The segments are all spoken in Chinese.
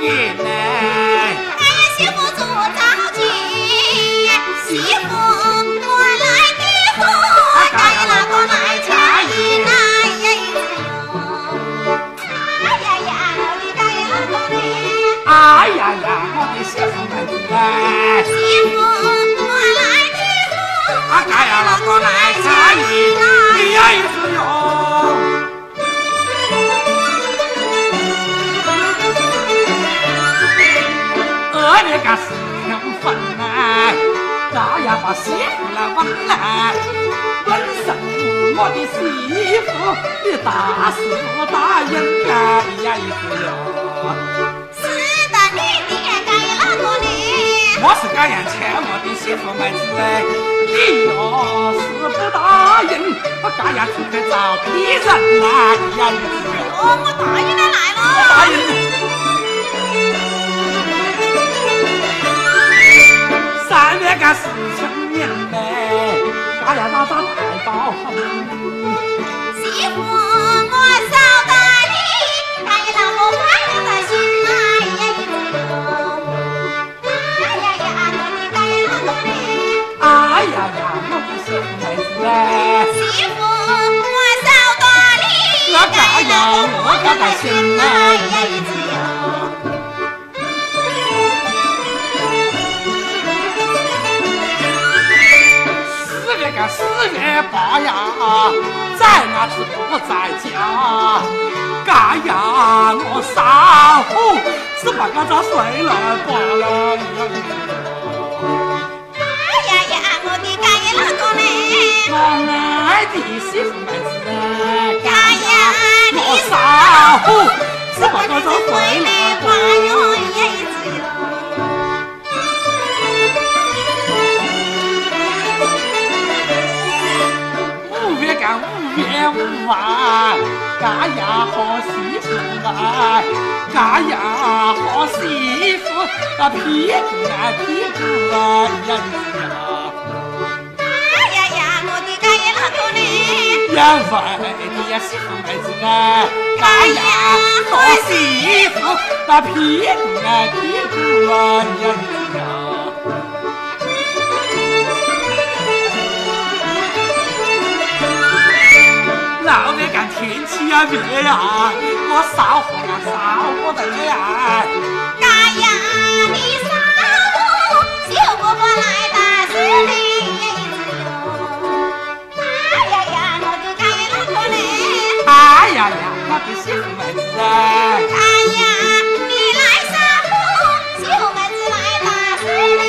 年呢。哎呀，媳妇做着急，媳妇我来的福，该那个来家一来呀一子哟。哎呀呀，我的该那个嘞，哎呀呀，我的媳妇们子哎，媳妇我来的福，啊该呀那个来家你大是不答应哎呀一子哟。是的，女的该那个嘞，我是这样劝我的媳妇妹子哎，你要是不答应，我这样出去找别人来呀，你知道？哦，我答应了来了。答应。我个快乐的该的心心来来呀一子哟。四月个四月八呀，在那是不在家。嘎呀，我嫂是把个这睡了罢了哎呀呀，我的该那个嘞。我爱的媳妇子，嫂是把个这睡回来吧罢哟。五月干五月五啊，嘎呀好媳妇啊，嘎呀好媳妇啊，屁股啊屁股啊呀，嘞。要为的呀媳妇妹子啊，嘎呀好媳妇啊，屁股啊屁股啊呀呀。老月干天气呀热呀，我烧火呀烧不得呀。的媳妇妹子哎，呀，你来嫂媳妇妹子来打死你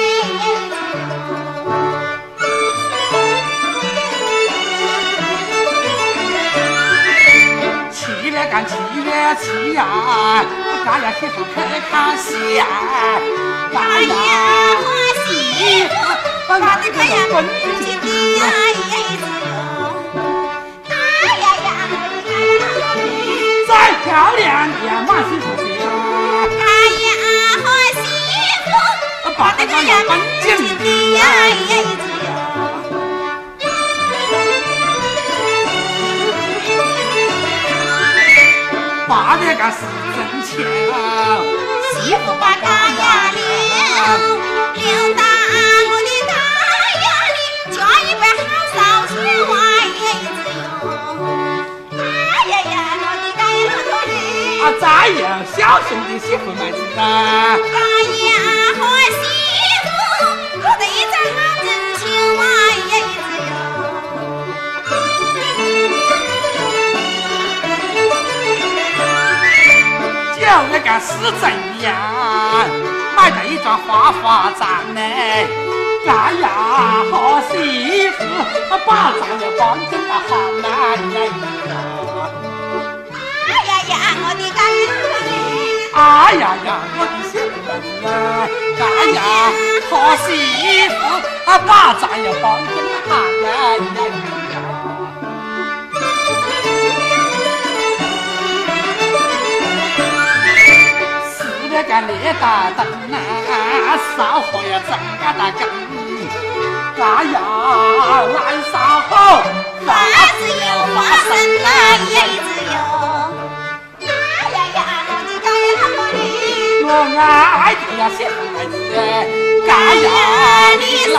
七月干七月七呀，我家呀媳妇去看戏呀，哎呀，我媳妇，我的个呀，滚进的呀哟！漂亮也满是不行，哎呀，我媳妇，把那个呀本进的呀。八月干是挣钱，媳妇把大呀溜，溜达啊，再有孝顺的媳妇妹子啊，大呀我媳妇，我的一张好真情外子哟。九月干是怎样？买了一桩花花帐呢，哎呀，好媳妇，把帐要搬进了行来哎呀呀，我的媳妇们啊，哎呀，好媳妇，把帐要搬进了行来呀！四月干烈大灯啊，烧火要整个大根，哎呀，来烧火，花子有花感谢孩子，干呀你